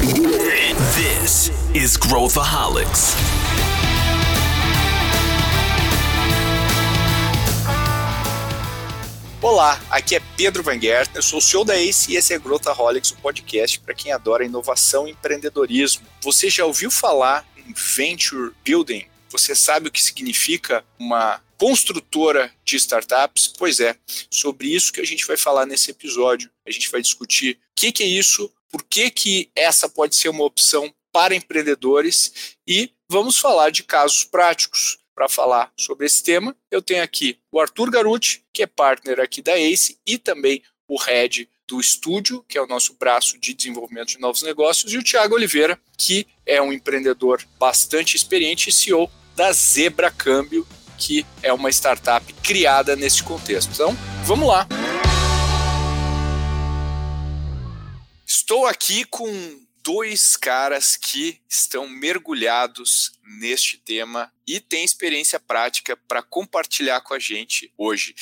This is Growthaholics. Olá, aqui é Pedro Van Gert, eu sou o CEO da ACE e esse é Growthaholics, o podcast para quem adora inovação e empreendedorismo. Você já ouviu falar em Venture Building? Você sabe o que significa uma construtora de startups? Pois é, sobre isso que a gente vai falar nesse episódio. A gente vai discutir o que, que é isso, por que, que essa pode ser uma opção para empreendedores e vamos falar de casos práticos. Para falar sobre esse tema, eu tenho aqui o Arthur Garuti, que é partner aqui da ACE, e também o head do estúdio, que é o nosso braço de desenvolvimento de novos negócios, e o Tiago Oliveira, que é um empreendedor bastante experiente e CEO da Zebra Câmbio, que é uma startup criada nesse contexto. Então, vamos lá. Estou aqui com dois caras que estão mergulhados neste tema e têm experiência prática para compartilhar com a gente hoje.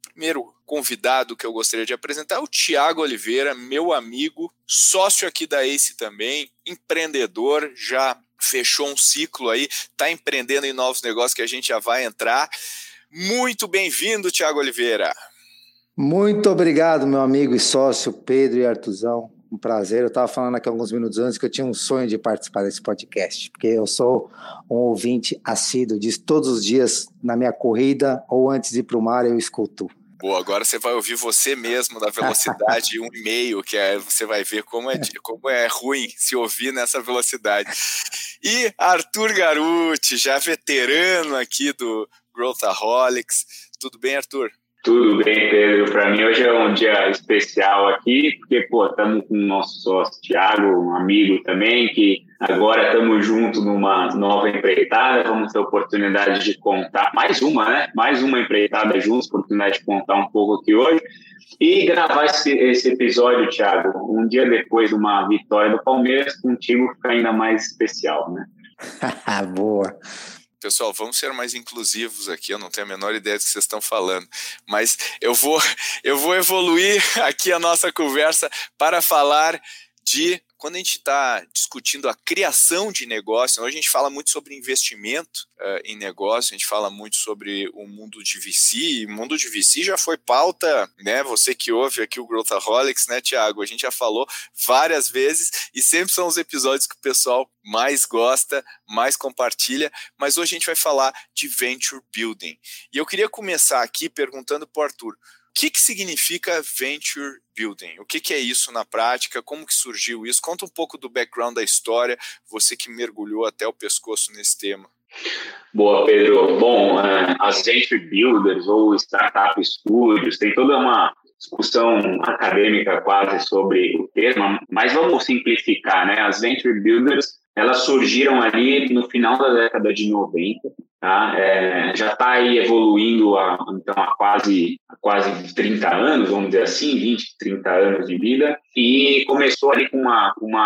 Primeiro convidado que eu gostaria de apresentar é o Tiago Oliveira, meu amigo, sócio aqui da Ace também, empreendedor, já fechou um ciclo aí, está empreendendo em novos negócios que a gente já vai entrar. Muito bem-vindo, Tiago Oliveira. Muito obrigado, meu amigo e sócio Pedro e Artuzão. Um prazer. Eu estava falando aqui alguns minutos antes que eu tinha um sonho de participar desse podcast, porque eu sou um ouvinte assíduo disso todos os dias na minha corrida ou antes de ir para o mar eu escuto. Boa, agora você vai ouvir você mesmo na velocidade 1,5, que é, você vai ver como é, como é ruim se ouvir nessa velocidade. E Arthur Garuti, já veterano aqui do Growthaholics. Tudo bem, Arthur? Tudo bem, Pedro. Para mim hoje é um dia especial aqui, porque estamos com o nosso sócio Thiago, um amigo também, que agora estamos juntos numa nova empreitada. Vamos ter oportunidade de contar mais uma, né? Mais uma empreitada juntos, oportunidade de contar um pouco aqui hoje. E gravar esse, esse episódio, Thiago, um dia depois de uma vitória do Palmeiras, contigo fica ainda mais especial, né? Boa. Pessoal, vamos ser mais inclusivos aqui. Eu não tenho a menor ideia do que vocês estão falando, mas eu vou, eu vou evoluir aqui a nossa conversa para falar de quando a gente está discutindo a criação de negócio, hoje a gente fala muito sobre investimento uh, em negócio, a gente fala muito sobre o mundo de VC, e o mundo de VC já foi pauta, né? Você que ouve aqui o Growthaholics, né, Tiago? A gente já falou várias vezes e sempre são os episódios que o pessoal mais gosta, mais compartilha, mas hoje a gente vai falar de venture building. E eu queria começar aqui perguntando para o Arthur, que, que significa venture building? O que, que é isso na prática? Como que surgiu isso? Conta um pouco do background da história, você que mergulhou até o pescoço nesse tema. Boa, Pedro. Bom, é, as venture builders ou startup studios tem toda uma discussão acadêmica quase sobre o termo, mas vamos simplificar, né? As venture builders elas surgiram ali no final da década de 90, tá? É, já está aí evoluindo há, então, há quase, quase 30 anos, vamos dizer assim, 20, 30 anos de vida, e começou ali com uma, uma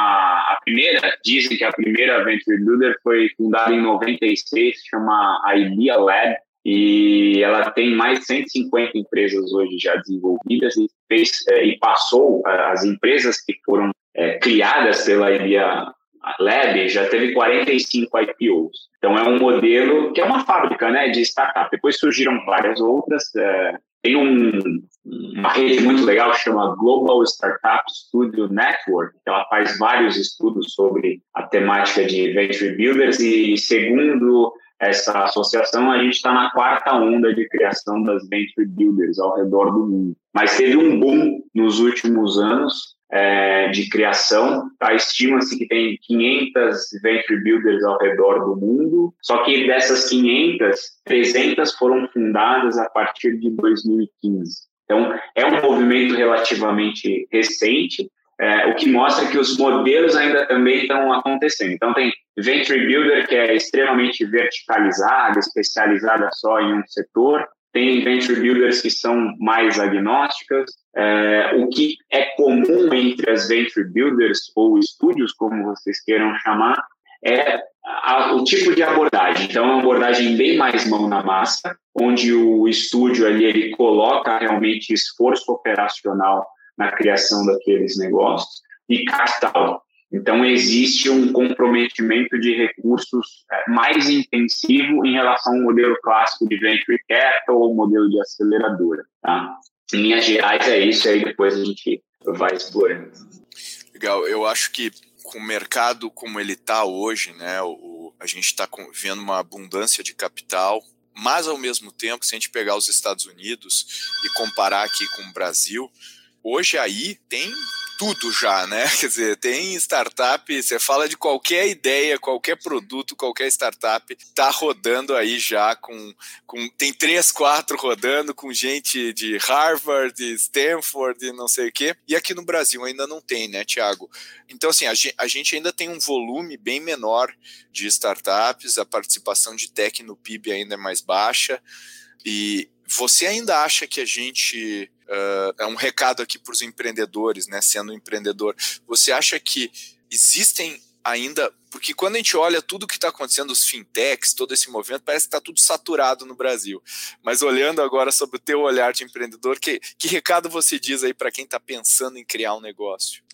a primeira, dizem que a primeira Venture Builder foi fundada em 96, chama Idea Lab, e ela tem mais de 150 empresas hoje já desenvolvidas e, fez, é, e passou as empresas que foram é, criadas pela Idea Lab já teve 45 IPOs. Então é um modelo que é uma fábrica né, de startup. Depois surgiram várias outras. É, tem um, uma rede muito legal que chama Global Startup Studio Network, que ela faz vários estudos sobre a temática de Venture Builders e segundo essa associação, a gente está na quarta onda de criação das Venture Builders ao redor do mundo. Mas teve um boom nos últimos anos é, de criação. Tá? Estima-se que tem 500 venture builders ao redor do mundo, só que dessas 500, 300 foram fundadas a partir de 2015. Então, é um movimento relativamente recente, é, o que mostra que os modelos ainda também estão acontecendo. Então, tem Venture Builder, que é extremamente verticalizada, especializada só em um setor, tem venture builders que são mais agnósticas. É, o que é comum entre as venture builders ou estúdios, como vocês queiram chamar, é a, o tipo de abordagem. Então, é uma abordagem bem mais mão na massa, onde o estúdio ali ele coloca realmente esforço operacional na criação daqueles negócios e capital. Então, existe um comprometimento de recursos é, mais intensivo em relação ao modelo clássico de venture capital ou modelo de aceleradora. Tá? Em linhas gerais, é isso, aí depois a gente vai explorando. Legal, eu acho que com o mercado como ele está hoje, né, o, a gente está vendo uma abundância de capital, mas ao mesmo tempo, se a gente pegar os Estados Unidos e comparar aqui com o Brasil, hoje aí tem tudo já, né? Quer dizer, tem startup, você fala de qualquer ideia, qualquer produto, qualquer startup, tá rodando aí já com, com tem três, quatro rodando com gente de Harvard, Stanford, não sei o quê. E aqui no Brasil ainda não tem, né, Tiago? Então, assim, a gente ainda tem um volume bem menor de startups, a participação de tech no PIB ainda é mais baixa. E você ainda acha que a gente Uh, é um recado aqui para os empreendedores, né? Sendo um empreendedor, você acha que existem ainda porque quando a gente olha tudo que está acontecendo, os fintechs, todo esse movimento, parece que está tudo saturado no Brasil. Mas olhando agora sobre o teu olhar de empreendedor, que, que recado você diz aí para quem está pensando em criar um negócio?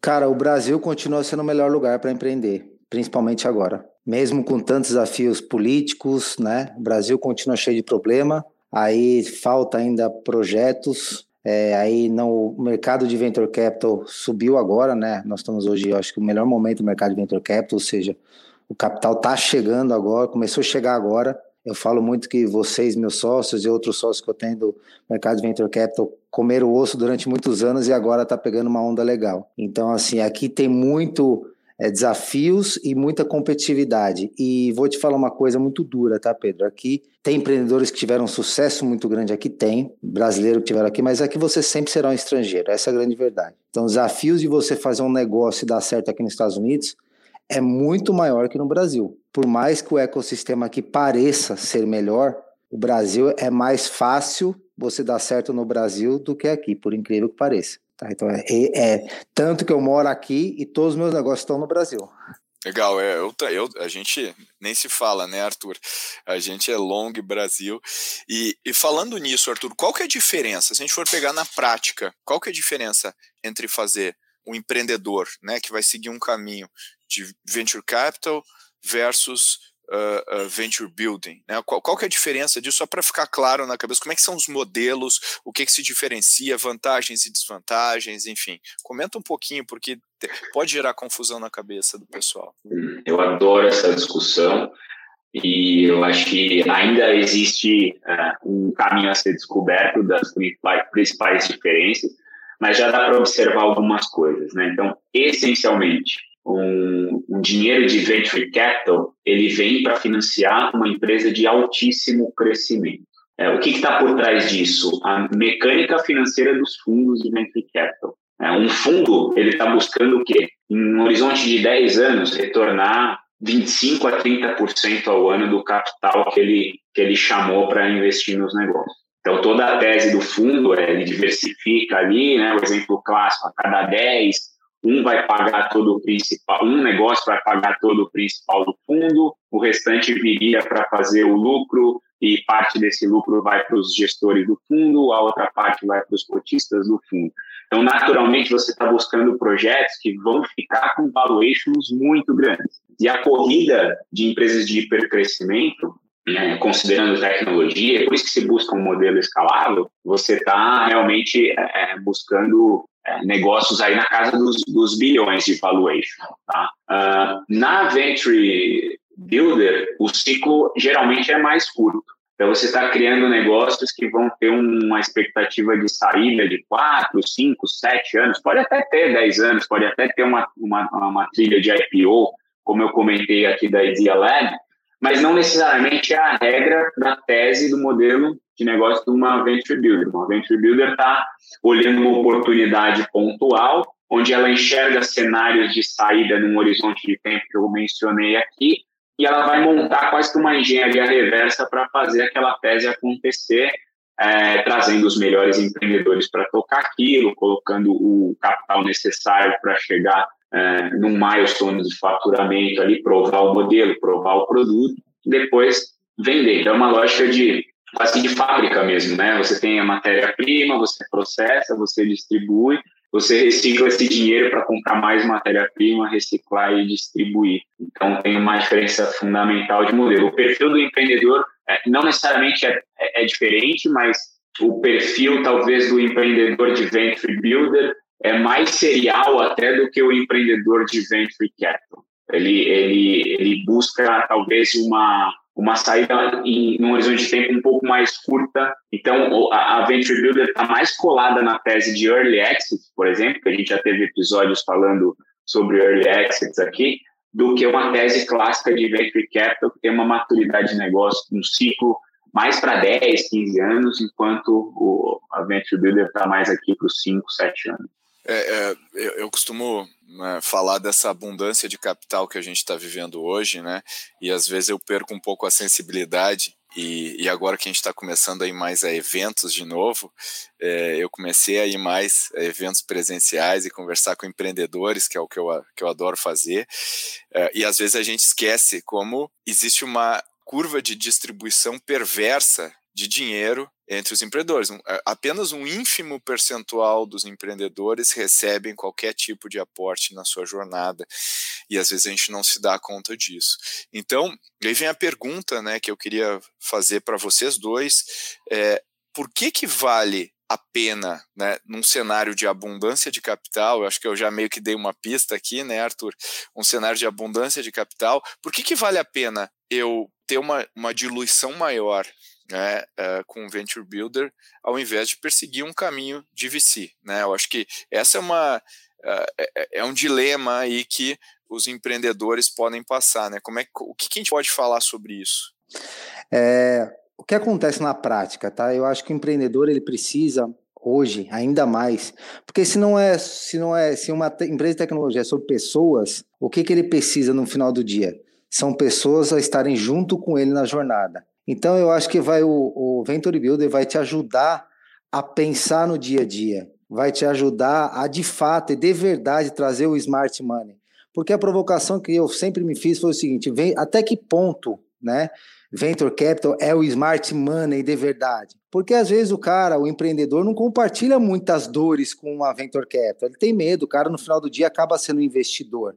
Cara, o Brasil continua sendo o melhor lugar para empreender, principalmente agora. Mesmo com tantos desafios políticos, né? O Brasil continua cheio de problema, aí falta ainda projetos, é, aí não, o mercado de venture capital subiu agora, né? Nós estamos hoje, eu acho que o melhor momento do mercado de venture capital, ou seja, o capital está chegando agora, começou a chegar agora. Eu falo muito que vocês, meus sócios e outros sócios que eu tenho do mercado de venture capital, comeram o osso durante muitos anos e agora está pegando uma onda legal. Então, assim, aqui tem muito é, desafios e muita competitividade. E vou te falar uma coisa muito dura, tá, Pedro? Aqui tem empreendedores que tiveram um sucesso muito grande, aqui tem, brasileiro que tiveram aqui, mas aqui você sempre será um estrangeiro, essa é a grande verdade. Então, os desafios de você fazer um negócio e dar certo aqui nos Estados Unidos é muito maior que no Brasil. Por mais que o ecossistema aqui pareça ser melhor, o Brasil é mais fácil você dar certo no Brasil do que aqui, por incrível que pareça. Tá? Então, é, é, tanto que eu moro aqui e todos os meus negócios estão no Brasil. Legal, é, eu, eu, a gente nem se fala, né, Arthur? A gente é Long Brasil. E, e falando nisso, Arthur, qual que é a diferença? Se a gente for pegar na prática, qual que é a diferença entre fazer um empreendedor, né, que vai seguir um caminho de venture capital versus uh, uh, venture building? Né? Qual, qual que é a diferença disso? Só para ficar claro na cabeça, como é que são os modelos, o que, que se diferencia, vantagens e desvantagens, enfim. Comenta um pouquinho, porque pode gerar confusão na cabeça do pessoal. Eu adoro essa discussão e eu acho que ainda existe uh, um caminho a ser descoberto das principais, diferenças, mas já dá para observar algumas coisas, né? Então, essencialmente, um, um dinheiro de venture capital, ele vem para financiar uma empresa de altíssimo crescimento. É, o que está por trás disso? A mecânica financeira dos fundos de venture capital. É, um fundo, ele está buscando o quê? Em um horizonte de 10 anos, retornar 25 a 30% ao ano do capital que ele, que ele chamou para investir nos negócios. Então, toda a tese do fundo é ele diversifica ali, né, o exemplo clássico, a cada 10, um vai pagar todo o principal, um negócio vai pagar todo o principal do fundo, o restante viria para fazer o lucro e parte desse lucro vai para os gestores do fundo, a outra parte vai para os cotistas do fundo. Então, naturalmente, você está buscando projetos que vão ficar com valuations muito grandes. E a corrida de empresas de hipercrescimento, né, considerando tecnologia, por isso que se busca um modelo escalável, você está realmente é, buscando é, negócios aí na casa dos, dos bilhões de valuation. Tá? Uh, na Venture Builder, o ciclo geralmente é mais curto. Então, você está criando negócios que vão ter uma expectativa de saída de 4, 5, 7 anos, pode até ter 10 anos, pode até ter uma, uma, uma trilha de IPO, como eu comentei aqui da Idea Lab, mas não necessariamente é a regra da tese do modelo de negócio de uma venture builder. Uma venture builder está olhando uma oportunidade pontual, onde ela enxerga cenários de saída num horizonte de tempo que eu mencionei aqui, e ela vai montar quase que uma engenharia reversa para fazer aquela tese acontecer, é, trazendo os melhores empreendedores para tocar aquilo, colocando o capital necessário para chegar é, num milestone de faturamento ali, provar o modelo, provar o produto, depois vender. Então, é uma lógica de quase de fábrica mesmo, né? Você tem a matéria-prima, você processa, você distribui você recicla esse dinheiro para comprar mais matéria-prima, reciclar e distribuir. Então, tem uma diferença fundamental de modelo. O perfil do empreendedor é, não necessariamente é, é, é diferente, mas o perfil, talvez, do empreendedor de venture builder é mais serial até do que o empreendedor de venture capital. Ele, ele, ele busca, talvez, uma uma saída em um horizonte de tempo um pouco mais curta. Então, a, a Venture Builder está mais colada na tese de Early Exit, por exemplo, que a gente já teve episódios falando sobre Early Exits aqui, do que uma tese clássica de Venture Capital, que tem uma maturidade de negócio, um ciclo mais para 10, 15 anos, enquanto o, a Venture Builder está mais aqui para os 5, 7 anos. É, é, eu, eu costumo né, falar dessa abundância de capital que a gente está vivendo hoje, né? E às vezes eu perco um pouco a sensibilidade. E, e agora que a gente está começando a ir mais a eventos de novo, é, eu comecei a ir mais a eventos presenciais e conversar com empreendedores, que é o que eu, que eu adoro fazer. É, e às vezes a gente esquece como existe uma curva de distribuição perversa de dinheiro entre os empreendedores. É, apenas um ínfimo percentual dos empreendedores recebem qualquer tipo de aporte na sua jornada e às vezes a gente não se dá conta disso. Então, aí vem a pergunta, né, que eu queria fazer para vocês dois: é, por que que vale a pena, né, num cenário de abundância de capital, eu acho que eu já meio que dei uma pista aqui, né, Arthur? Um cenário de abundância de capital, por que que vale a pena eu ter uma, uma diluição maior né, uh, com o Venture Builder, ao invés de perseguir um caminho de VC. Né? Eu acho que essa é uma uh, é, é, um dilema aí que os empreendedores podem passar. Né? Como é, o que, que a gente pode falar sobre isso? É, o que acontece na prática, tá? Eu acho que o empreendedor ele precisa hoje ainda mais, porque se não é se não é se uma empresa de tecnologia é sobre pessoas, o que que ele precisa no final do dia? São pessoas a estarem junto com ele na jornada. Então eu acho que vai o, o Venture Builder vai te ajudar a pensar no dia a dia, vai te ajudar a de fato e de verdade trazer o smart money. Porque a provocação que eu sempre me fiz foi o seguinte: vem, até que ponto, né? Venture Capital é o smart money de verdade. Porque às vezes o cara, o empreendedor, não compartilha muitas dores com a Venture Capital. Ele tem medo, o cara no final do dia acaba sendo investidor.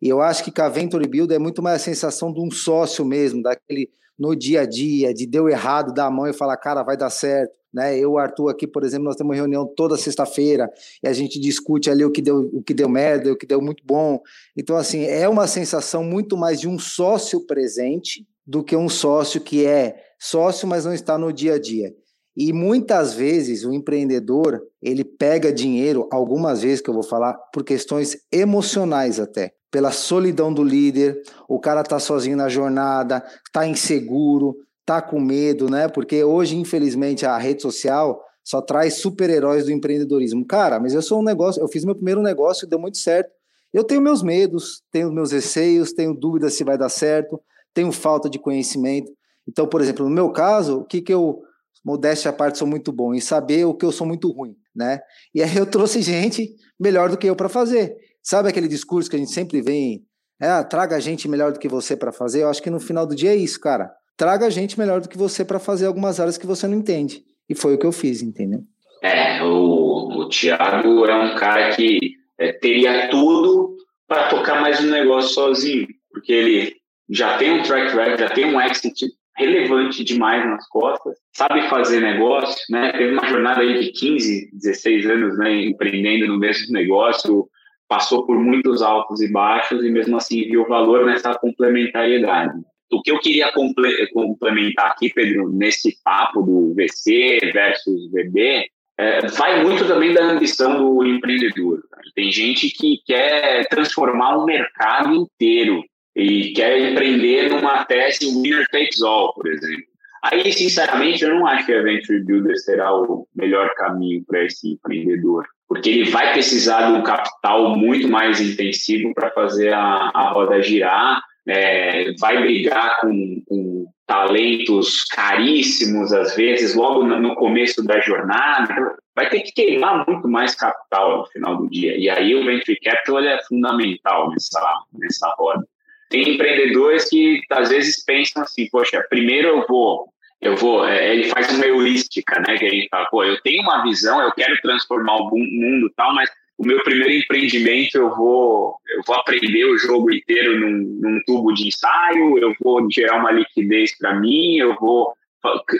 E eu acho que com a Venture Builder é muito mais a sensação de um sócio mesmo, daquele no dia a dia, de deu errado, dar a mão e falar, cara, vai dar certo. Né? Eu, Arthur, aqui, por exemplo, nós temos reunião toda sexta-feira e a gente discute ali o que deu, o que deu merda, o que deu muito bom. Então, assim, é uma sensação muito mais de um sócio presente do que um sócio que é sócio, mas não está no dia a dia. E muitas vezes o empreendedor, ele pega dinheiro, algumas vezes que eu vou falar, por questões emocionais até pela solidão do líder, o cara tá sozinho na jornada, tá inseguro, tá com medo, né? Porque hoje, infelizmente, a rede social só traz super-heróis do empreendedorismo. Cara, mas eu sou um negócio, eu fiz meu primeiro negócio, deu muito certo. Eu tenho meus medos, tenho meus receios, tenho dúvidas se vai dar certo, tenho falta de conhecimento. Então, por exemplo, no meu caso, o que que eu modéstia à parte sou muito bom em saber o que eu sou muito ruim, né? E aí eu trouxe gente melhor do que eu para fazer. Sabe aquele discurso que a gente sempre vem, é, traga gente melhor do que você para fazer? Eu acho que no final do dia é isso, cara. Traga gente melhor do que você para fazer algumas áreas que você não entende. E foi o que eu fiz, entendeu? É, o, o Thiago é um cara que é, teria tudo para tocar mais um negócio sozinho, porque ele já tem um track record, já tem um exit relevante demais nas costas, sabe fazer negócio, né? Teve uma jornada aí de 15, 16 anos, né, empreendendo no mesmo negócio, passou por muitos altos e baixos e mesmo assim viu valor nessa complementariedade. O que eu queria complementar aqui, Pedro, nesse papo do VC versus VB, é, vai muito também da ambição do empreendedor. Tem gente que quer transformar um mercado inteiro e quer empreender numa tese winner takes all, por exemplo. Aí, sinceramente, eu não acho que a Venture Builder será o melhor caminho para esse empreendedor porque ele vai precisar de um capital muito mais intensivo para fazer a, a roda girar, é, vai brigar com, com, talentos caríssimos, às vezes, logo no começo da jornada, vai ter que queimar muito mais capital no final do dia. E aí o Venture Capital é fundamental nessa, nessa roda. Tem empreendedores que às vezes pensam assim, poxa, primeiro eu vou eu vou, é, ele faz uma heurística, né, que a gente fala, pô, eu tenho uma visão, eu quero transformar o mundo tal, mas o meu primeiro empreendimento eu vou, eu vou aprender o jogo inteiro num, num tubo de ensaio, eu vou gerar uma liquidez para mim, eu vou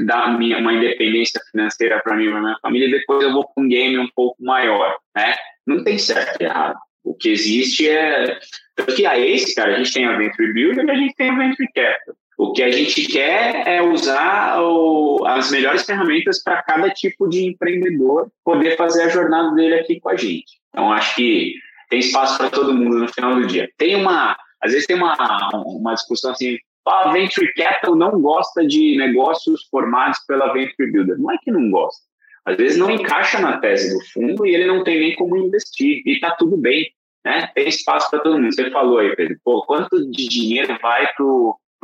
dar minha, uma independência financeira para mim e para minha família, e depois eu vou para um game um pouco maior, né? Não tem certo e errado. O que existe é... Porque a esse, cara, a gente tem a Venture Builder e a gente tem a Venture Capital. O que a gente quer é usar o, as melhores ferramentas para cada tipo de empreendedor poder fazer a jornada dele aqui com a gente. Então, acho que tem espaço para todo mundo no final do dia. Tem uma, às vezes tem uma, uma discussão assim, a Venture Capital não gosta de negócios formados pela Venture Builder. Não é que não gosta. Às vezes não encaixa na tese do fundo e ele não tem nem como investir. E está tudo bem. Né? Tem espaço para todo mundo. Você falou aí, Pedro, pô, quanto de dinheiro vai para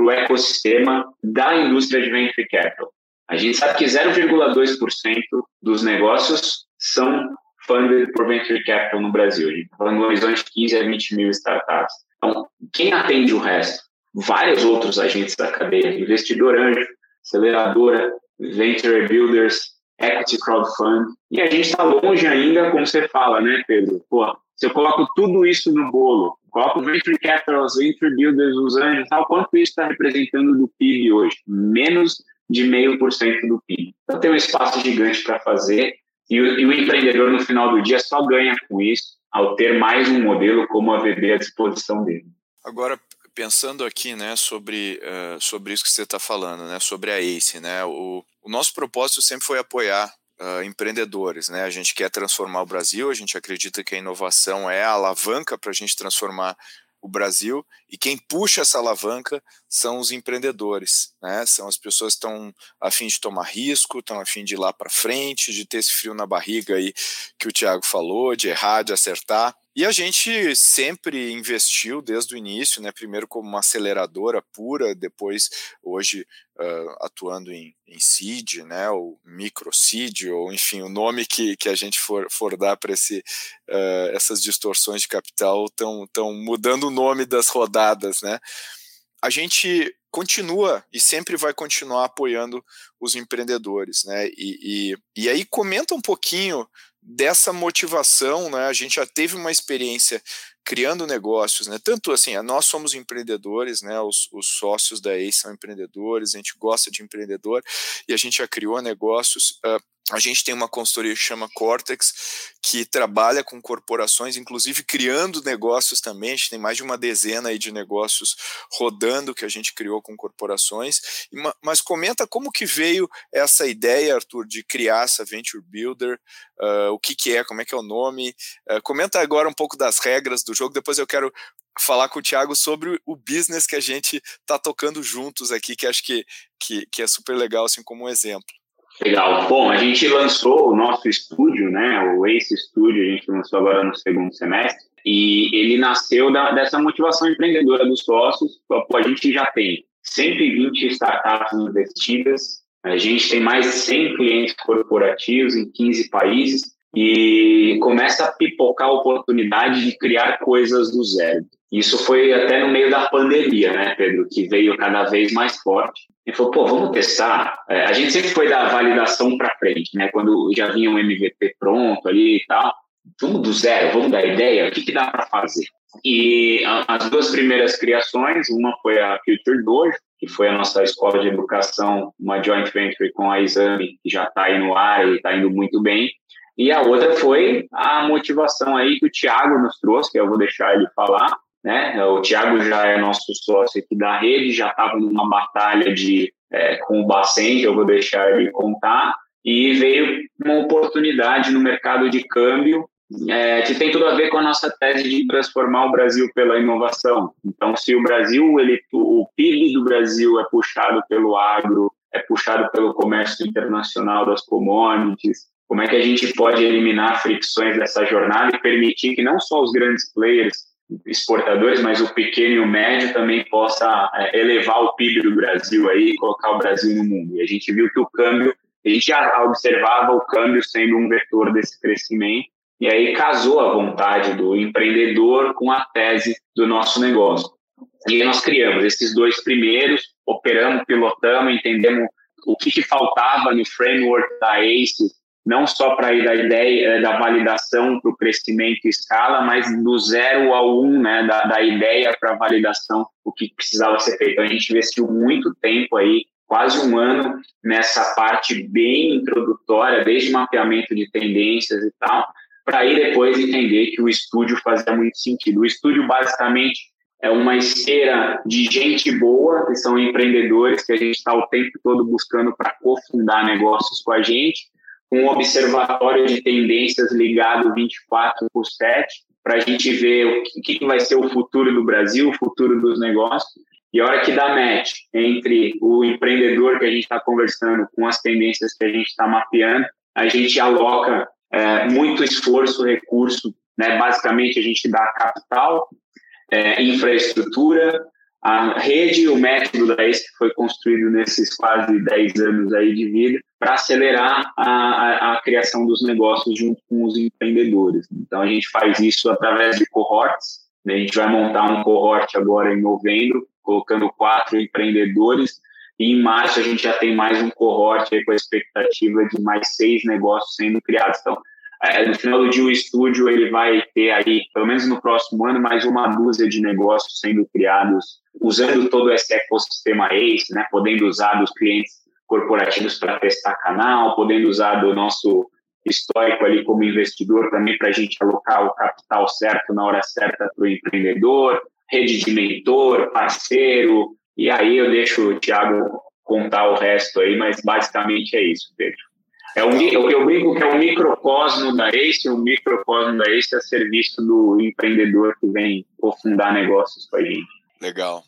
para o ecossistema da indústria de venture capital. A gente sabe que 0,2% dos negócios são funded por venture capital no Brasil. A gente está falando de um horizonte de 15 a 20 mil startups. Então, quem atende o resto? Vários outros agentes da cadeia, investidor anjo, aceleradora, venture builders, equity crowdfund. E a gente está longe ainda, como você fala, né, Pedro? Pô, se eu coloco tudo isso no bolo, coloco venture capital, venture builders, os anjos, tal, quanto isso está representando do PIB hoje? Menos de meio por cento do PIB. Então tem um espaço gigante para fazer e o, e o, empreendedor no final do dia só ganha com isso ao ter mais um modelo como a VB à disposição dele. Agora pensando aqui, né, sobre uh, sobre isso que você está falando, né, sobre a ACE, né, o, o nosso propósito sempre foi apoiar uh, empreendedores. Né? A gente quer transformar o Brasil, a gente acredita que a inovação é a alavanca para a gente transformar o Brasil e quem puxa essa alavanca são os empreendedores, né? São as pessoas que estão a fim de tomar risco, estão a fim de ir lá para frente, de ter esse frio na barriga aí que o Tiago falou, de errar, de acertar. E a gente sempre investiu desde o início, né? Primeiro como uma aceleradora pura, depois hoje uh, atuando em, em seed, né? Ou micro seed, ou enfim o nome que, que a gente for, for dar para esse uh, essas distorções de capital estão estão mudando o nome das rodadas, né? A gente continua e sempre vai continuar apoiando os empreendedores, né? E, e, e aí comenta um pouquinho dessa motivação, né? A gente já teve uma experiência criando negócios, né? Tanto assim, nós somos empreendedores, né? Os, os sócios da EI são empreendedores, a gente gosta de empreendedor e a gente já criou negócios. Uh, a gente tem uma consultoria que chama Cortex, que trabalha com corporações, inclusive criando negócios também. A gente tem mais de uma dezena aí de negócios rodando que a gente criou com corporações. Mas comenta como que veio essa ideia, Arthur, de criar essa Venture Builder, uh, o que, que é, como é que é o nome. Uh, comenta agora um pouco das regras do jogo, depois eu quero falar com o Thiago sobre o business que a gente está tocando juntos aqui, que acho que, que, que é super legal, assim, como um exemplo. Legal. Bom, a gente lançou o nosso estúdio, né? O Ace Studio, a gente lançou agora no segundo semestre. E ele nasceu da, dessa motivação empreendedora dos sócios. A gente já tem 120 startups investidas, a gente tem mais de 100 clientes corporativos em 15 países e começa a pipocar a oportunidade de criar coisas do zero. Isso foi até no meio da pandemia, né, Pedro, que veio cada vez mais forte. E falou, pô, vamos testar. É, a gente sempre foi da validação para frente, né? Quando já vinha um MVP pronto ali e tal. Vamos do zero, vamos dar ideia, o que, que dá para fazer? E a, as duas primeiras criações, uma foi a Future Dojo, que foi a nossa escola de educação, uma joint venture com a Exame, que já está aí no ar e está indo muito bem. E a outra foi a motivação aí que o Thiago nos trouxe, que eu vou deixar ele falar, né? O Thiago já é nosso sócio aqui da rede, já estava numa batalha de é, com o Bacen, que eu vou deixar ele contar, e veio uma oportunidade no mercado de câmbio é, que tem tudo a ver com a nossa tese de transformar o Brasil pela inovação. Então, se o Brasil, ele, o PIB do Brasil é puxado pelo agro, é puxado pelo comércio internacional das commodities, como é que a gente pode eliminar fricções dessa jornada e permitir que não só os grandes players exportadores, mas o pequeno e o médio também possa é, elevar o PIB do Brasil aí, colocar o Brasil no mundo. E a gente viu que o câmbio, a gente já observava o câmbio sendo um vetor desse crescimento, e aí casou a vontade do empreendedor com a tese do nosso negócio. E nós criamos esses dois primeiros, operamos, pilotamos, entendemos o que, que faltava no framework da ACE não só para ir da ideia, eh, da validação para o crescimento e escala, mas do zero ao um, né, da, da ideia para validação, o que precisava ser feito. A gente investiu muito tempo aí, quase um ano, nessa parte bem introdutória, desde mapeamento de tendências e tal, para aí depois entender que o estúdio fazia muito sentido. O estúdio, basicamente, é uma esteira de gente boa, que são empreendedores, que a gente está o tempo todo buscando para cofundar negócios com a gente, um observatório de tendências ligado 24 por 7, para a gente ver o que, que vai ser o futuro do Brasil, o futuro dos negócios. E a hora que dá match entre o empreendedor que a gente está conversando com as tendências que a gente está mapeando, a gente aloca é, muito esforço, recurso. Né? Basicamente, a gente dá capital, é, infraestrutura, a rede, o método da que foi construído nesses quase 10 anos aí de vida para acelerar a, a, a, criação dos negócios junto com os empreendedores. Então, a gente faz isso através de cohorts. Né? A gente vai montar um cohort agora em novembro, colocando quatro empreendedores, e em março a gente já tem mais um cohort aí com a expectativa de mais seis negócios sendo criados. Então, no final do dia, o estúdio ele vai ter aí, pelo menos no próximo ano, mais uma dúzia de negócios sendo criados, usando todo esse ecossistema ACE, né, podendo usar dos clientes corporativos para testar canal, podendo usar do nosso histórico ali como investidor também para a gente alocar o capital certo na hora certa para o empreendedor, rede de mentor, parceiro, e aí eu deixo o Thiago contar o resto aí, mas basicamente é isso, Pedro. É um, eu brinco que é um microcosmo da Ace, um microcosmo da Ace a serviço do empreendedor que vem cofundar negócios com a gente. Legal.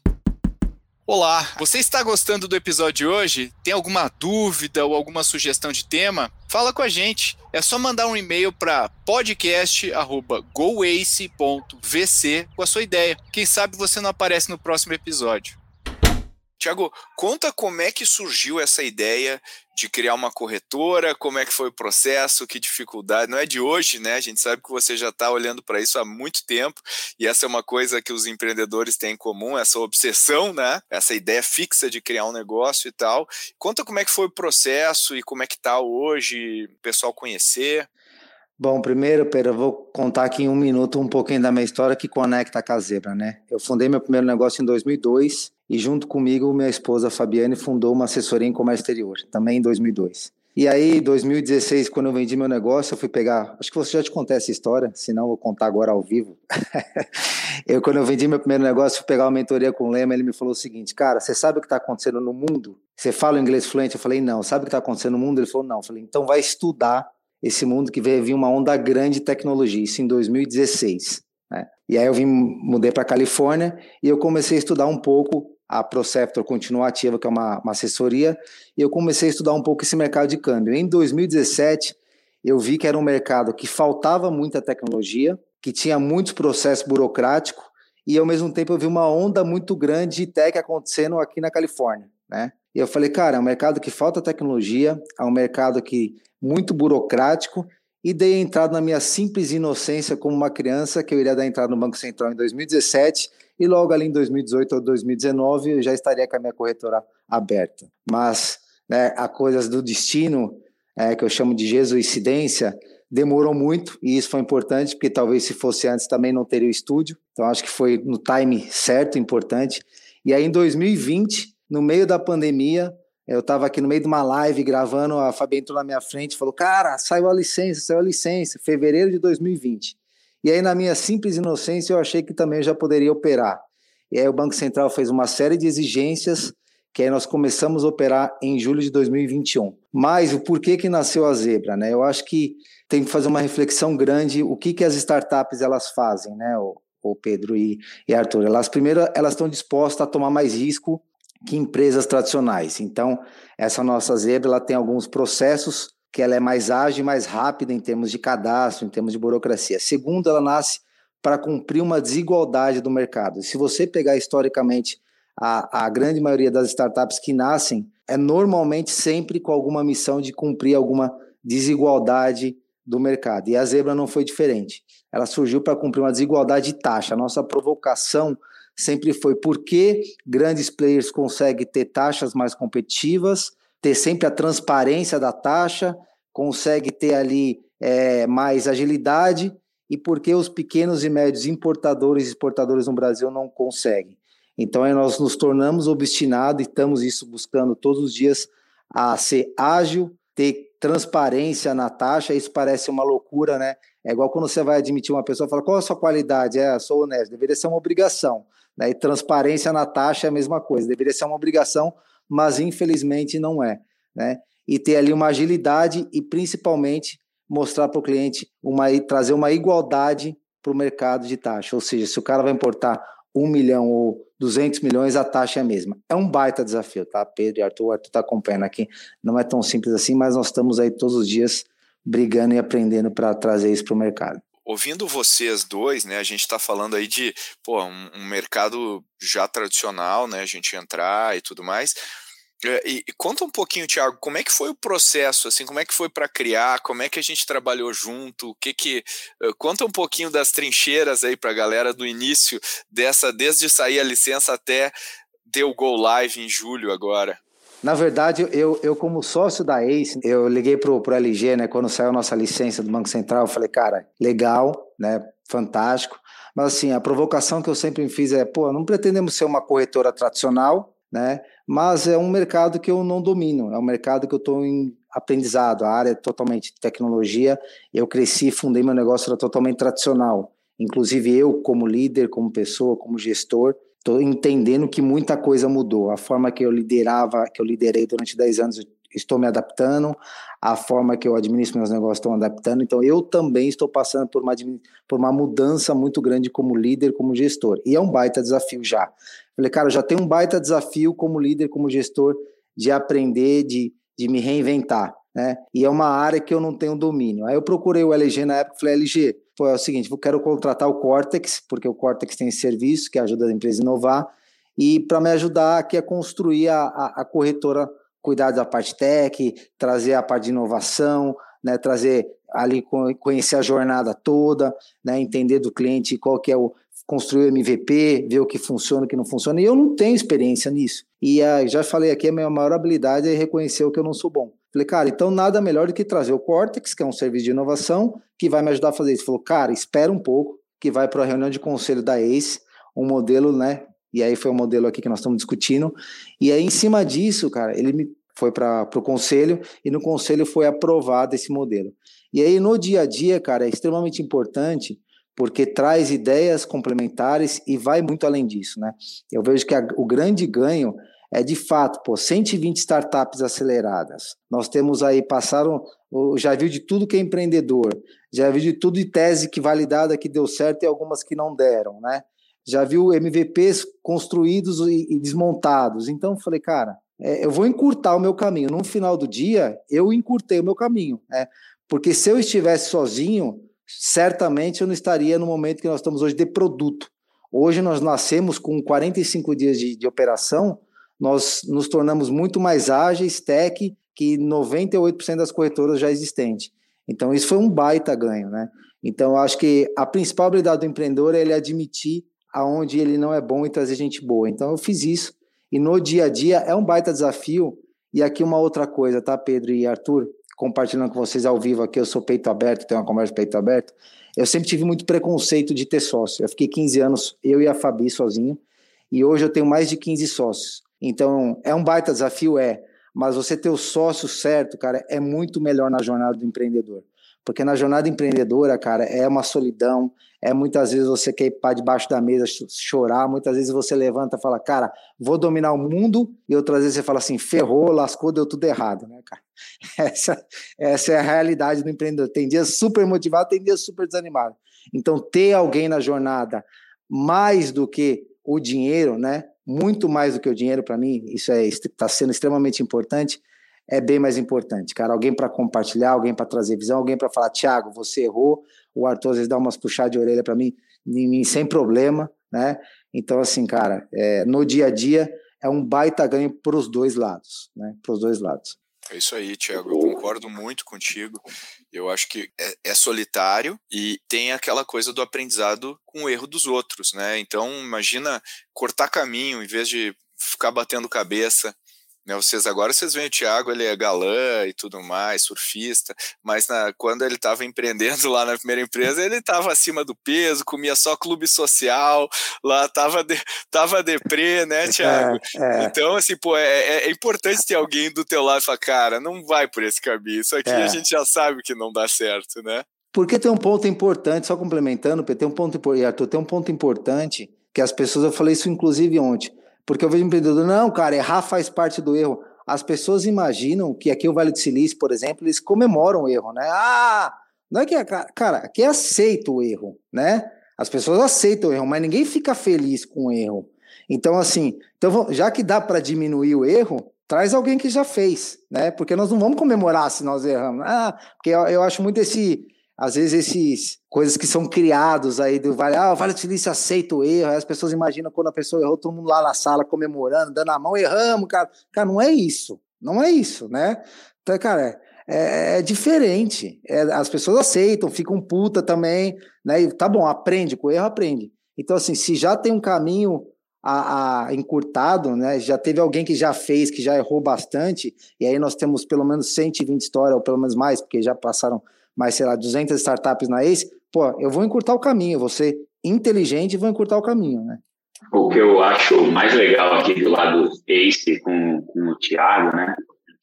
Olá, você está gostando do episódio de hoje? Tem alguma dúvida ou alguma sugestão de tema? Fala com a gente. É só mandar um e-mail para podcast@goace.vc com a sua ideia. Quem sabe você não aparece no próximo episódio. Tiago, conta como é que surgiu essa ideia de criar uma corretora, como é que foi o processo, que dificuldade. Não é de hoje, né? A gente sabe que você já está olhando para isso há muito tempo, e essa é uma coisa que os empreendedores têm em comum, essa obsessão, né? Essa ideia fixa de criar um negócio e tal. Conta como é que foi o processo e como é que está hoje, o pessoal conhecer. Bom, primeiro, Pedro, eu vou contar aqui em um minuto um pouquinho da minha história que conecta a Zebra, né? Eu fundei meu primeiro negócio em 2002 e junto comigo minha esposa Fabiane fundou uma assessoria em comércio exterior, também em 2002. E aí, em 2016, quando eu vendi meu negócio, eu fui pegar. Acho que você já te contei essa história, senão eu vou contar agora ao vivo. eu, quando eu vendi meu primeiro negócio, fui pegar uma mentoria com o Lema. Ele me falou o seguinte: Cara, você sabe o que está acontecendo no mundo? Você fala inglês fluente? Eu falei: Não. Sabe o que está acontecendo no mundo? Ele falou: Não. Eu falei: Então vai estudar esse mundo que veio vir uma onda grande de tecnologia, isso em 2016. Né? E aí eu vim, mudei para Califórnia e eu comecei a estudar um pouco a Proceptor Continuativa, que é uma, uma assessoria, e eu comecei a estudar um pouco esse mercado de câmbio. Em 2017, eu vi que era um mercado que faltava muita tecnologia, que tinha muitos processos burocráticos, e ao mesmo tempo eu vi uma onda muito grande de tech acontecendo aqui na Califórnia, né? E eu falei, cara, é um mercado que falta tecnologia, é um mercado que muito burocrático e dei entrada na minha simples inocência como uma criança que eu iria dar entrada no Banco Central em 2017 e logo ali em 2018 ou 2019 eu já estaria com a minha corretora aberta. Mas né, a coisas do destino, é, que eu chamo de jesuicidência, demorou muito e isso foi importante porque talvez se fosse antes também não teria o estúdio. Então acho que foi no time certo, importante. E aí em 2020, no meio da pandemia, eu estava aqui no meio de uma live gravando, a Fabi entrou na minha frente e falou: Cara, saiu a licença, saiu a licença, fevereiro de 2020. E aí, na minha simples inocência, eu achei que também já poderia operar. E aí, o Banco Central fez uma série de exigências, que aí nós começamos a operar em julho de 2021. Mas o porquê que nasceu a Zebra, né? Eu acho que tem que fazer uma reflexão grande o que, que as startups elas fazem, né, o, o Pedro e, e Arthur. Elas, primeiro, elas estão dispostas a tomar mais risco que empresas tradicionais. Então, essa nossa zebra ela tem alguns processos que ela é mais ágil mais rápida em termos de cadastro, em termos de burocracia. Segundo, ela nasce para cumprir uma desigualdade do mercado. Se você pegar historicamente a, a grande maioria das startups que nascem, é normalmente sempre com alguma missão de cumprir alguma desigualdade do mercado. E a Zebra não foi diferente. Ela surgiu para cumprir uma desigualdade de taxa. A nossa provocação sempre foi por que grandes players conseguem ter taxas mais competitivas, ter sempre a transparência da taxa, consegue ter ali é, mais agilidade e por que os pequenos e médios importadores e exportadores no Brasil não conseguem. Então, aí nós nos tornamos obstinados e estamos isso buscando todos os dias a ser ágil, ter transparência na taxa. Isso parece uma loucura, né? É igual quando você vai admitir uma pessoa fala qual é a sua qualidade? É, sou honesto. Deveria ser uma obrigação. Né? E transparência na taxa é a mesma coisa. Deveria ser uma obrigação, mas infelizmente não é. Né? E ter ali uma agilidade e principalmente mostrar para o cliente uma trazer uma igualdade para o mercado de taxa. Ou seja, se o cara vai importar um milhão ou 200 milhões, a taxa é a mesma. É um baita desafio, tá? Pedro e Arthur, o Arthur está acompanhando aqui. Não é tão simples assim, mas nós estamos aí todos os dias brigando e aprendendo para trazer isso para o mercado. Ouvindo vocês dois, né, a gente está falando aí de pô, um, um mercado já tradicional, né, a gente entrar e tudo mais, e, e, conta um pouquinho, Thiago, como é que foi o processo, assim, como é que foi para criar, como é que a gente trabalhou junto, o que que uh, conta um pouquinho das trincheiras aí para a galera do início dessa, desde sair a licença até deu go live em julho agora. Na verdade, eu, eu como sócio da ACE, eu liguei pro, pro LG, né, quando saiu a nossa licença do Banco Central, eu falei, cara, legal, né, fantástico, mas assim, a provocação que eu sempre fiz é, pô, não pretendemos ser uma corretora tradicional, né? Mas é um mercado que eu não domino, é um mercado que eu estou em aprendizado, a área é totalmente tecnologia. Eu cresci, fundei meu negócio, era totalmente tradicional. Inclusive eu, como líder, como pessoa, como gestor, estou entendendo que muita coisa mudou. A forma que eu liderava, que eu liderei durante 10 anos, estou me adaptando, a forma que eu administro meus negócios estão adaptando, então eu também estou passando por uma, por uma mudança muito grande como líder, como gestor, e é um baita desafio já. Falei, cara, já tem um baita desafio como líder, como gestor, de aprender, de, de me reinventar, né? E é uma área que eu não tenho domínio. Aí eu procurei o LG na época, falei, LG, foi é o seguinte, eu quero contratar o Cortex, porque o Cortex tem esse serviço que ajuda a empresa a inovar, e para me ajudar aqui a construir a, a, a corretora cuidar da parte tech, trazer a parte de inovação, né, trazer ali conhecer a jornada toda, né, entender do cliente qual que é o construir o MVP, ver o que funciona, o que não funciona. E eu não tenho experiência nisso. E uh, já falei aqui, a minha maior habilidade é reconhecer o que eu não sou bom. Falei, cara, então nada melhor do que trazer o Cortex, que é um serviço de inovação, que vai me ajudar a fazer isso. Falou, cara, espera um pouco, que vai para a reunião de conselho da ACE, um modelo, né, e aí foi o modelo aqui que nós estamos discutindo. E aí, em cima disso, cara, ele me foi para o conselho e no conselho foi aprovado esse modelo. E aí, no dia a dia, cara, é extremamente importante porque traz ideias complementares e vai muito além disso, né? Eu vejo que a, o grande ganho é de fato, pô, 120 startups aceleradas. Nós temos aí, passaram, já viu de tudo que é empreendedor, já viu de tudo de tese que validada que deu certo e algumas que não deram, né? já viu MVPs construídos e, e desmontados. Então, falei, cara, é, eu vou encurtar o meu caminho. No final do dia, eu encurtei o meu caminho. Né? Porque se eu estivesse sozinho, certamente eu não estaria no momento que nós estamos hoje de produto. Hoje nós nascemos com 45 dias de, de operação, nós nos tornamos muito mais ágeis, tech, que 98% das corretoras já existentes. Então, isso foi um baita ganho, né? Então, acho que a principal habilidade do empreendedor é ele admitir aonde ele não é bom e trazer gente boa. Então eu fiz isso e no dia a dia é um baita desafio. E aqui uma outra coisa, tá, Pedro e Arthur, compartilhando com vocês ao vivo aqui, eu sou peito aberto, tenho uma conversa peito aberto. Eu sempre tive muito preconceito de ter sócio. Eu fiquei 15 anos, eu e a Fabi sozinho, e hoje eu tenho mais de 15 sócios. Então, é um baita desafio, é, mas você ter o sócio certo, cara, é muito melhor na jornada do empreendedor. Porque na jornada empreendedora, cara, é uma solidão, é muitas vezes você quer ir para debaixo da mesa chorar, muitas vezes você levanta e fala, cara, vou dominar o mundo, e outras vezes você fala assim, ferrou, lascou, deu tudo errado, né, cara? Essa, essa é a realidade do empreendedor. Tem dias super motivado, tem dias super desanimado. Então, ter alguém na jornada mais do que o dinheiro, né? Muito mais do que o dinheiro para mim, isso está é, sendo extremamente importante é bem mais importante, cara. Alguém para compartilhar, alguém para trazer visão, alguém para falar, Thiago, você errou. O Arthur às vezes dá umas puxadas de orelha para mim, mim, sem problema, né? Então, assim, cara, é, no dia a dia é um baita ganho para os dois lados, né? Para os dois lados. É isso aí, Thiago. Eu concordo muito contigo. Eu acho que é, é, solitário e tem aquela coisa do aprendizado com o erro dos outros, né? Então, imagina cortar caminho em vez de ficar batendo cabeça, Né, vocês agora vocês veem o Thiago, ele é galã e tudo mais, surfista, mas na, quando ele estava empreendendo lá na primeira empresa, ele estava acima do peso, comia só clube social, lá tava de, tava deprê, né, Thiago? É, é. Então, assim, pô, é, é, é, importante ter alguém do teu lado e falar, cara, não vai por esse caminho, isso aqui é. a gente já sabe que não dá certo, né? Porque tem um ponto importante, só complementando, tem um ponto importante, Arthur, tem um ponto importante que as pessoas, eu falei isso inclusive ontem, porque eu vejo empreendedor, não, cara, errar faz parte do erro. As pessoas imaginam que aqui o Vale do Silício, por exemplo, eles comemoram o erro, né? Ah, não é que, é, cara, aqui é aceita o erro, né? As pessoas aceitam o erro, mas ninguém fica feliz com o erro. Então, assim, então, já que dá para diminuir o erro, traz alguém que já fez, né? Porque nós não vamos comemorar se nós erramos. Ah, porque eu, eu acho muito esse às vezes esses coisas que são criados aí do Vale, ah, o Vale do Silício aceita o erro, aí as pessoas imaginam quando a pessoa errou, todo mundo lá na sala comemorando, dando a mão, erramos, cara. Cara, não é isso, não é isso, né? Então, cara, é, é diferente. É, as pessoas aceitam, ficam puta também, né? E tá bom, aprende, com erro aprende. Então, assim, se já tem um caminho a, a, encurtado, né? Já teve alguém que já fez, que já errou bastante, e aí nós temos pelo menos 120 histórias, ou pelo menos mais, porque já passaram mais, sei lá, 200 startups na ACE, pô, eu vou encurtar o caminho, eu vou ser inteligente e vou encurtar o caminho, né? O que eu acho mais legal aqui do lado ACE com, com o Thiago, né?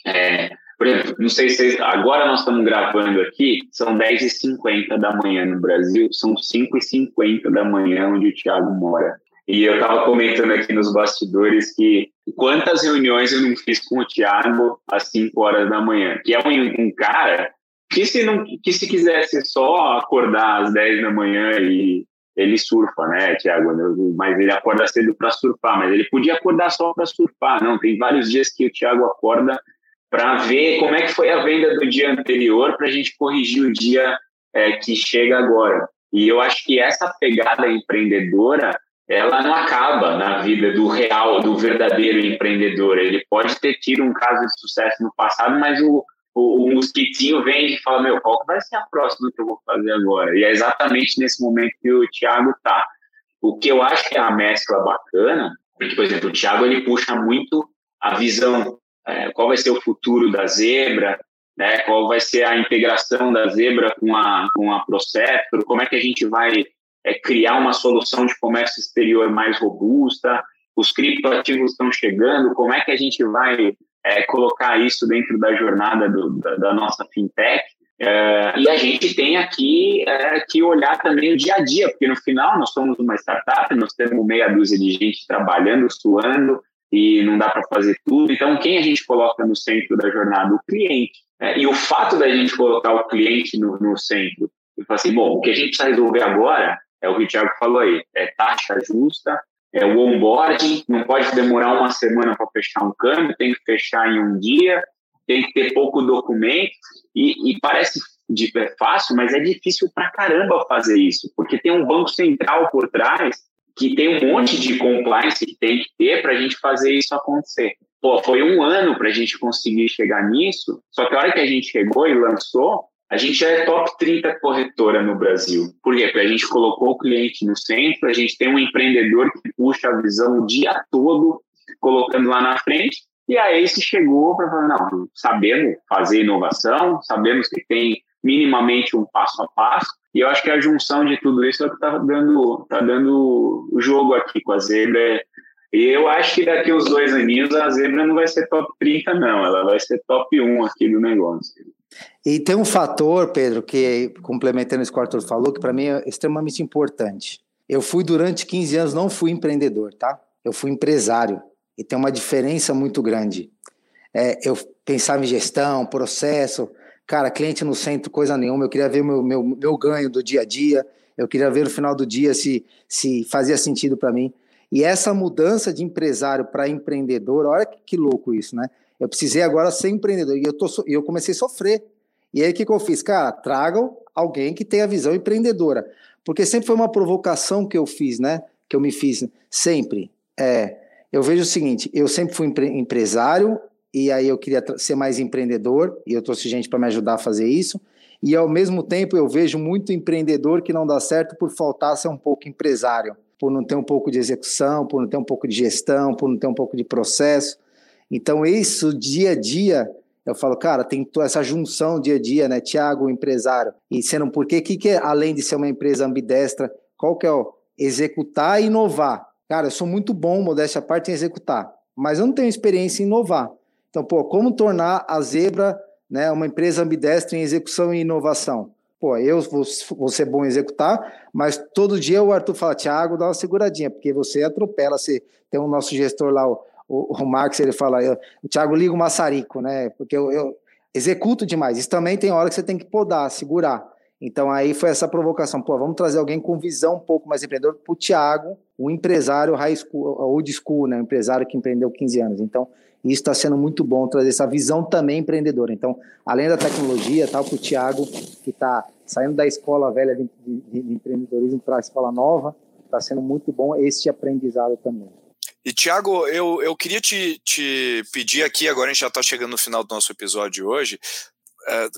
É, por exemplo, não sei se agora nós estamos gravando aqui, são 10h50 da manhã no Brasil, são 5h50 da manhã onde o Thiago mora. E eu estava comentando aqui nos bastidores que quantas reuniões eu não fiz com o Thiago às 5 horas da manhã, que é um, um cara que se, não, que se quisesse só acordar às 10 da manhã e ele surfa, né, Tiago? Mas ele acorda cedo para surfar, mas ele podia acordar só para surfar. Não, tem vários dias que o Tiago acorda para ver como é que foi a venda do dia anterior para a gente corrigir o dia é, que chega agora. E eu acho que essa pegada empreendedora ela não acaba na vida do real, do verdadeiro empreendedor. Ele pode ter tido um caso de sucesso no passado, mas o, o, o mosquitinho vem e fala, meu, qual vai ser a próxima que eu vou fazer agora? E é exatamente nesse momento que o Thiago tá. O que eu acho que é a mescla bacana, porque, por exemplo, o Thiago ele puxa muito a visão, é, qual vai ser o futuro da zebra, né, qual vai ser a integração da zebra com a, com a Proceptor, como é que a gente vai é, criar uma solução de comércio exterior mais robusta, os criptoativos estão chegando, como é que a gente vai é, colocar isso dentro da jornada do, da, da, nossa fintech. É, e a gente tem aqui é, que olhar também o dia a dia, porque no final nós somos uma startup, nós temos meia dúzia de gente trabalhando, suando, e não dá para fazer tudo. Então, quem a gente coloca no centro da jornada? O cliente. É, e o fato da gente colocar o cliente no, no centro, e falar assim, bom, o que a gente precisa resolver agora é o que o Thiago falou aí, é taxa justa, é, o onboarding não pode demorar uma semana para fechar um câmbio, tem que fechar em um dia, tem que ter pouco documento, e, e parece de, é fácil, mas é difícil para caramba fazer isso, porque tem um banco central por trás que tem um monte de compliance que tem que ter para a gente fazer isso acontecer. Pô, foi um ano para a gente conseguir chegar nisso, só que a hora que a gente chegou e lançou, a gente já é top 30 corretora no Brasil. Por quê? Porque a gente colocou o cliente no centro, a gente tem um empreendedor que puxa a visão o dia todo, colocando lá na frente, e aí se chegou para falar, não, sabemos fazer inovação, sabemos que tem minimamente um passo a passo, e eu acho que a junção de tudo isso é o que está dando, tá dando o jogo aqui com a Zebra. E eu acho que daqui uns dois aninhos a Zebra não vai ser top 30, não, ela vai ser top 1 aqui do negócio. E tem um fator, Pedro, que complementando isso que o Arthur falou, que para mim é extremamente importante. Eu fui durante 15 anos, não fui empreendedor, tá? Eu fui empresário. E tem uma diferença muito grande. É, eu pensava em gestão, processo, cara, cliente no centro, coisa nenhuma. Eu queria ver meu, meu, meu ganho do dia a dia. Eu queria ver no final do dia se, se fazia sentido para mim. E essa mudança de empresário para empreendedor, olha que, que louco isso, né? Eu precisei agora ser empreendedor. E eu, tô, eu comecei a sofrer. E aí o que, que eu fiz? Cara, tragam alguém que tenha visão empreendedora. Porque sempre foi uma provocação que eu fiz, né? Que eu me fiz sempre. É, eu vejo o seguinte: eu sempre fui empre empresário, e aí eu queria ser mais empreendedor, e eu trouxe gente para me ajudar a fazer isso. E ao mesmo tempo eu vejo muito empreendedor que não dá certo por faltar ser um pouco empresário, por não ter um pouco de execução, por não ter um pouco de gestão, por não ter um pouco de processo. Então, isso dia a dia, eu falo, cara, tem essa junção dia a dia, né? Tiago, empresário, e sendo por que, que é, além de ser uma empresa ambidestra, qual que é o executar e inovar? Cara, eu sou muito bom, modéstia à parte, em executar, mas eu não tenho experiência em inovar. Então, pô, como tornar a Zebra né, uma empresa ambidestra em execução e inovação? Pô, eu vou, vou ser bom em executar, mas todo dia o Arthur fala, Thiago, dá uma seguradinha, porque você atropela, você tem o nosso gestor lá, o, o, o Max, ele fala, eu, o Thiago liga o maçarico, né? Porque eu, eu executo demais. Isso também tem hora que você tem que podar, segurar. Então aí foi essa provocação, pô, vamos trazer alguém com visão um pouco mais empreendedor para o Thiago, um empresário high school, old school, né, empresário que empreendeu 15 anos. Então isso está sendo muito bom trazer essa visão também empreendedora. Então, além da tecnologia, tal, para o Thiago que está saindo da escola velha de, de, de empreendedorismo para a escola nova, está sendo muito bom esse aprendizado também. E, Tiago, eu, eu queria te, te pedir aqui, agora a gente já está chegando no final do nosso episódio de hoje,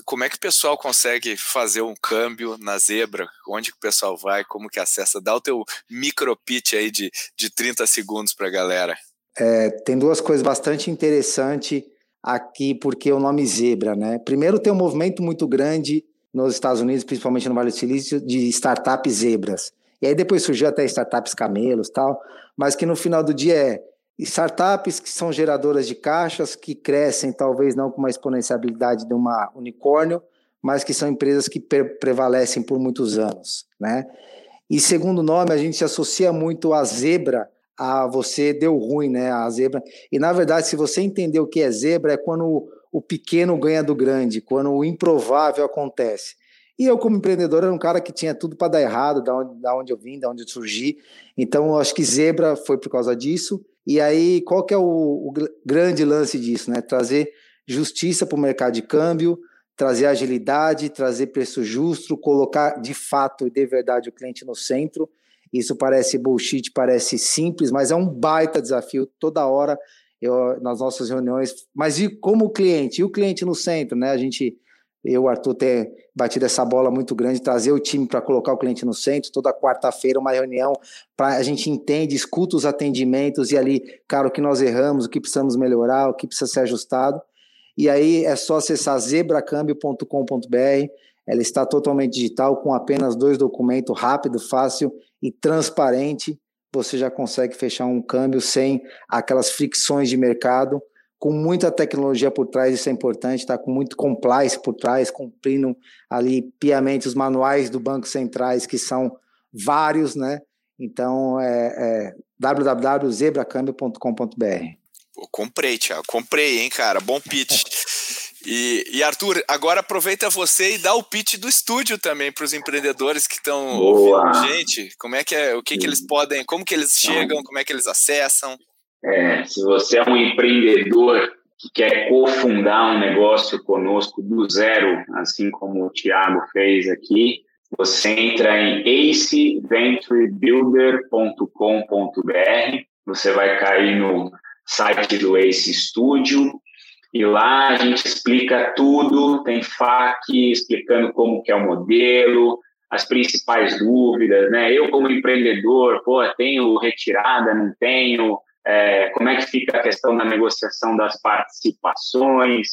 como é que o pessoal consegue fazer um câmbio na Zebra? Onde que o pessoal vai? Como que acessa? Dá o teu micro pitch aí de, de 30 segundos para a galera. É, tem duas coisas bastante interessantes aqui, porque o nome Zebra, né? Primeiro, tem um movimento muito grande nos Estados Unidos, principalmente no Vale do Silício, de startups zebras. E aí depois surgiu até startups camelos tal, mas que no final do dia é startups que são geradoras de caixas, que crescem talvez não com uma exponencialidade de uma unicórnio, mas que são empresas que prevalecem por muitos anos, né? E segundo nome, a gente se associa muito a zebra, a você deu ruim, né? A zebra. E na verdade, se você entender o que é zebra, é quando o pequeno ganha do grande, quando o improvável acontece. E eu, como empreendedor, era um cara que tinha tudo para dar errado, da onde, da onde eu vim, da onde eu surgi. Então, eu acho que zebra foi por causa disso. E aí, qual que é o, o grande lance disso? Né? Trazer justiça para o mercado de câmbio, trazer agilidade, trazer preço justo, colocar de fato e de verdade o cliente no centro. Isso parece bullshit, parece simples, mas é um baita desafio toda hora eu, nas nossas reuniões. Mas e como o cliente? E o cliente no centro, né? A gente eu, Arthur, ter batido essa bola muito grande, trazer o time para colocar o cliente no centro, toda quarta-feira uma reunião para a gente entende, escuta os atendimentos e ali, cara, o que nós erramos, o que precisamos melhorar, o que precisa ser ajustado. E aí é só acessar zebracambio.com.br, ela está totalmente digital, com apenas dois documentos, rápido, fácil e transparente. Você já consegue fechar um câmbio sem aquelas fricções de mercado com muita tecnologia por trás, isso é importante, tá? Com muito compliance por trás, cumprindo ali piamente os manuais do Banco Centrais, que são vários, né? Então, é, é www.zebracambio.com.br. Comprei, Thiago, comprei, hein, cara? Bom pitch. E, e, Arthur, agora aproveita você e dá o pitch do estúdio também para os empreendedores que estão ouvindo gente. Como é que é, o que, que eles podem, como que eles chegam, como é que eles acessam? É, se você é um empreendedor que quer cofundar um negócio conosco do zero, assim como o Thiago fez aqui, você entra em aceventurebuilder.com.br, você vai cair no site do Ace Studio e lá a gente explica tudo, tem FAQ explicando como que é o modelo, as principais dúvidas, né? Eu como empreendedor, pô, tenho retirada, não tenho, é, como é que fica a questão da negociação das participações,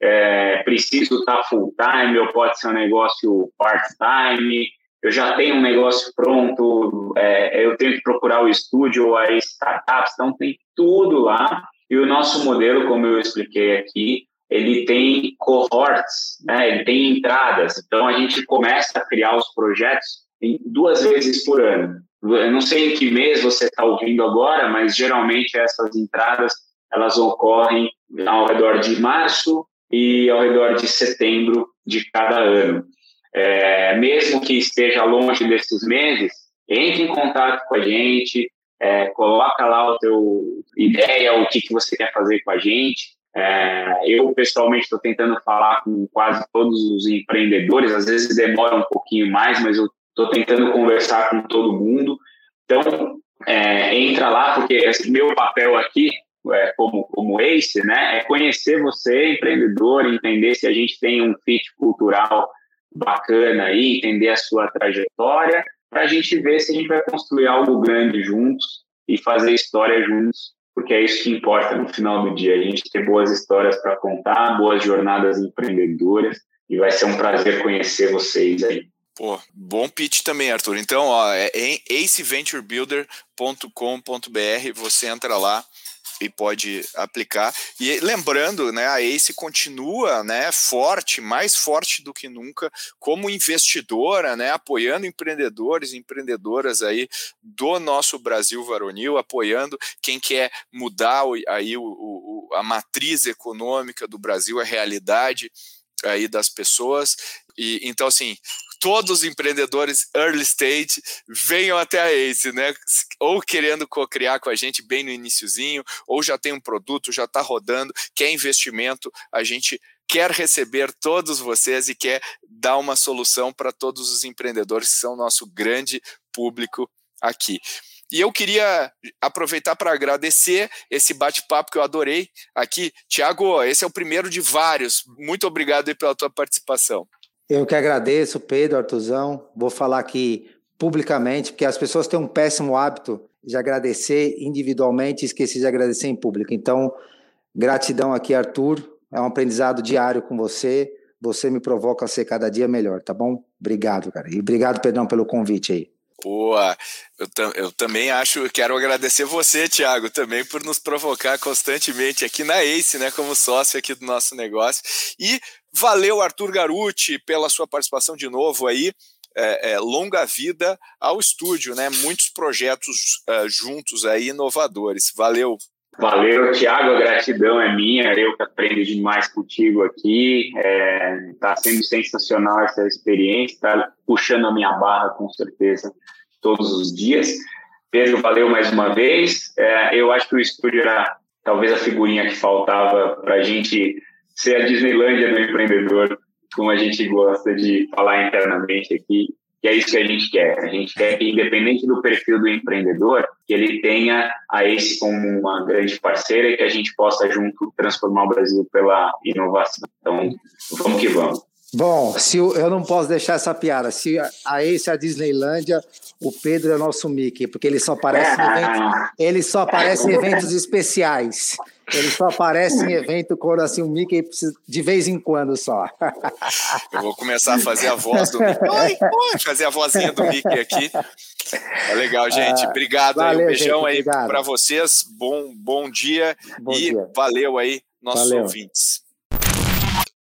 é, preciso estar full time ou pode ser um negócio part time, eu já tenho um negócio pronto, é, eu tenho que procurar o estúdio ou as startups, então tem tudo lá. E o nosso modelo, como eu expliquei aqui, ele tem cohorts, né? ele tem entradas. Então a gente começa a criar os projetos duas vezes por ano. Eu não sei em que mês você está ouvindo agora, mas geralmente essas entradas elas ocorrem ao redor de março e ao redor de setembro de cada ano. É, mesmo que esteja longe desses meses, entre em contato com a gente, é, coloca lá o teu ideia, o que, que você quer fazer com a gente. É, eu, pessoalmente, estou tentando falar com quase todos os empreendedores, às vezes demora um pouquinho mais, mas eu estou tentando conversar com todo mundo. Então, é, entra lá, porque meu papel aqui, é, como, como ACE, né, é conhecer você, empreendedor, entender se a gente tem um fit cultural bacana aí, entender a sua trajetória, para a gente ver se a gente vai construir algo grande juntos e fazer história juntos porque é isso que importa no final do dia, a gente ter boas histórias para contar, boas jornadas empreendedoras, e vai ser um prazer conhecer vocês aí. Pô, bom pitch também, Arthur. Então, ó, é aceventurebuilder.com.br, você entra lá e pode aplicar. E lembrando, né, a Ace continua, né, forte, mais forte do que nunca, como investidora, né, apoiando empreendedores e empreendedoras aí do nosso Brasil varonil, apoiando quem quer mudar aí o, o, a matriz econômica do Brasil, a realidade aí das pessoas. E então assim, todos os empreendedores early stage venham até a Ace, né? Ou querendo co-criar com a gente bem no iníciozinho, ou já tem um produto, já está rodando, quer investimento, a gente quer receber todos vocês e quer dar uma solução para todos os empreendedores que são nosso grande público aqui. E eu queria aproveitar para agradecer esse bate-papo que eu adorei aqui. Tiago, esse é o primeiro de vários. Muito obrigado pela tua participação. Eu que agradeço, Pedro, Artuzão. Vou falar aqui publicamente, porque as pessoas têm um péssimo hábito de agradecer individualmente e esquecer de agradecer em público. Então, gratidão aqui, Arthur. É um aprendizado diário com você. Você me provoca a ser cada dia melhor, tá bom? Obrigado, cara. E obrigado, Pedrão, pelo convite aí. Boa, eu, eu também acho, quero agradecer você, Thiago, também por nos provocar constantemente aqui na Ace, né, como sócio aqui do nosso negócio. E Valeu, Arthur Garuti, pela sua participação de novo aí. É, é, longa vida ao estúdio, né? Muitos projetos é, juntos aí, inovadores. Valeu. Valeu, Tiago, a gratidão é minha, eu que aprendo demais contigo aqui, está é, sendo sensacional essa experiência, está puxando a minha barra com certeza todos os dias. Pedro, valeu mais uma vez, é, eu acho que o estúdio era talvez a figurinha que faltava para a gente ser a Disneylândia do empreendedor, como a gente gosta de falar internamente aqui, que é isso que a gente quer. A gente quer que, independente do perfil do empreendedor, que ele tenha a esse como uma grande parceira e que a gente possa junto transformar o Brasil pela inovação. Então, vamos que vamos. Bom, se eu, eu não posso deixar essa piada. Se a esse é a Disneylândia, o Pedro é nosso Mickey, porque ele só aparece em eventos, ele só aparece em eventos especiais. Ele só aparece em evento quando assim o Mickey precisa, de vez em quando só. Eu vou começar a fazer a voz do Mickey. Oi, oi, fazer a vozinha do Mickey aqui. É legal, gente. Obrigado valeu, aí. Um beijão gente, aí para vocês. Bom, bom dia bom e dia. valeu aí, nossos valeu. ouvintes.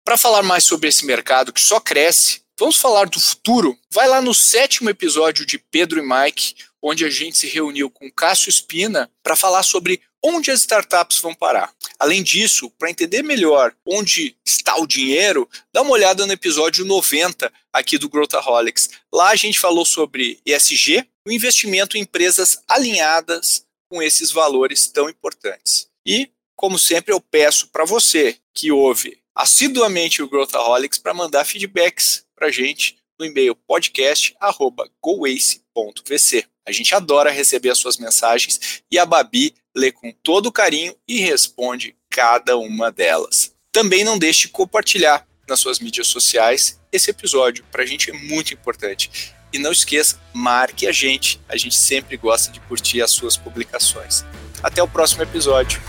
Para falar mais sobre esse mercado que só cresce, vamos falar do futuro? Vai lá no sétimo episódio de Pedro e Mike, onde a gente se reuniu com Cássio Espina para falar sobre onde as startups vão parar. Além disso, para entender melhor onde está o dinheiro, dá uma olhada no episódio 90 aqui do Growthaholics. Lá a gente falou sobre ESG, o investimento em empresas alinhadas com esses valores tão importantes. E, como sempre, eu peço para você que ouve assiduamente o Growthaholics para mandar feedbacks para a gente no e-mail podcast@goace.vc. A gente adora receber as suas mensagens e a Babi lê com todo carinho e responde cada uma delas. Também não deixe de compartilhar nas suas mídias sociais esse episódio, para a gente é muito importante. E não esqueça, marque a gente, a gente sempre gosta de curtir as suas publicações. Até o próximo episódio.